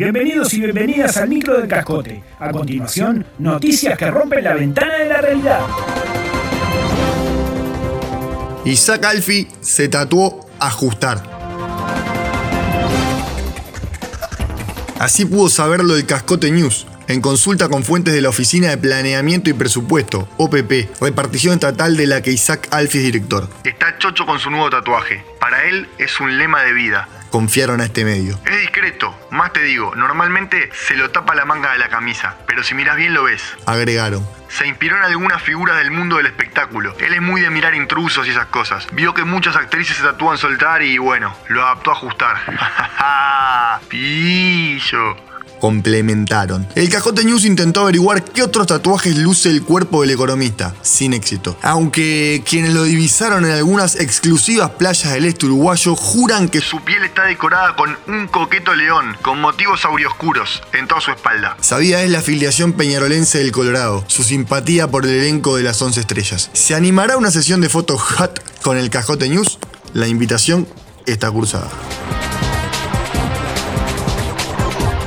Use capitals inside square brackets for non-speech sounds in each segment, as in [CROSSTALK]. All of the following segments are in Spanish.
Bienvenidos y bienvenidas al micro del cascote. A continuación, noticias que rompen la ventana de la realidad. Isaac Alfi se tatuó ajustar. Así pudo saberlo el Cascote News, en consulta con fuentes de la Oficina de Planeamiento y Presupuesto, OPP, repartición estatal de la que Isaac Alfi es director. Está chocho con su nuevo tatuaje. Para él es un lema de vida. Confiaron a este medio. Es discreto, más te digo, normalmente se lo tapa la manga de la camisa, pero si miras bien lo ves. Agregaron. Se inspiró en algunas figuras del mundo del espectáculo. Él es muy de mirar intrusos y esas cosas. Vio que muchas actrices se tatúan soltar y bueno, lo adaptó a ajustar. [LAUGHS] Pillo complementaron. El Cajote News intentó averiguar qué otros tatuajes luce el cuerpo del economista, sin éxito. Aunque quienes lo divisaron en algunas exclusivas playas del este uruguayo juran que su piel está decorada con un coqueto león, con motivos aurioscuros en toda su espalda. Sabía es la afiliación peñarolense del Colorado, su simpatía por el elenco de las 11 estrellas. ¿Se animará una sesión de fotos hot con el Cajote News? La invitación está cursada.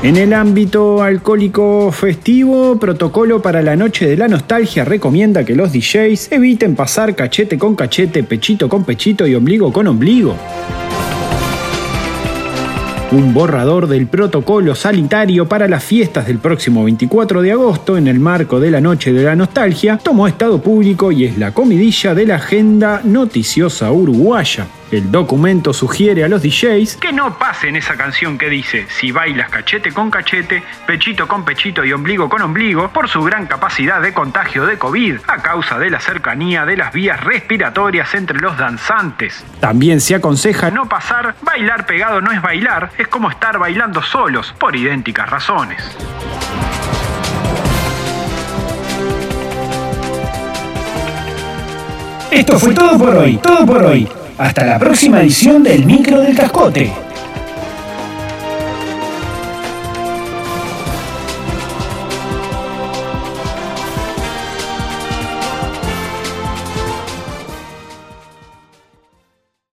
En el ámbito alcohólico festivo, Protocolo para la Noche de la Nostalgia recomienda que los DJs eviten pasar cachete con cachete, pechito con pechito y ombligo con ombligo. Un borrador del protocolo sanitario para las fiestas del próximo 24 de agosto en el marco de la Noche de la Nostalgia tomó estado público y es la comidilla de la agenda noticiosa uruguaya. El documento sugiere a los DJs que no pasen esa canción que dice si bailas cachete con cachete, pechito con pechito y ombligo con ombligo por su gran capacidad de contagio de COVID a causa de la cercanía de las vías respiratorias entre los danzantes. También se aconseja no pasar bailar pegado no es bailar, es como estar bailando solos por idénticas razones. Esto fue todo por hoy, todo por hoy. Hasta la próxima edición del Micro del Cascote.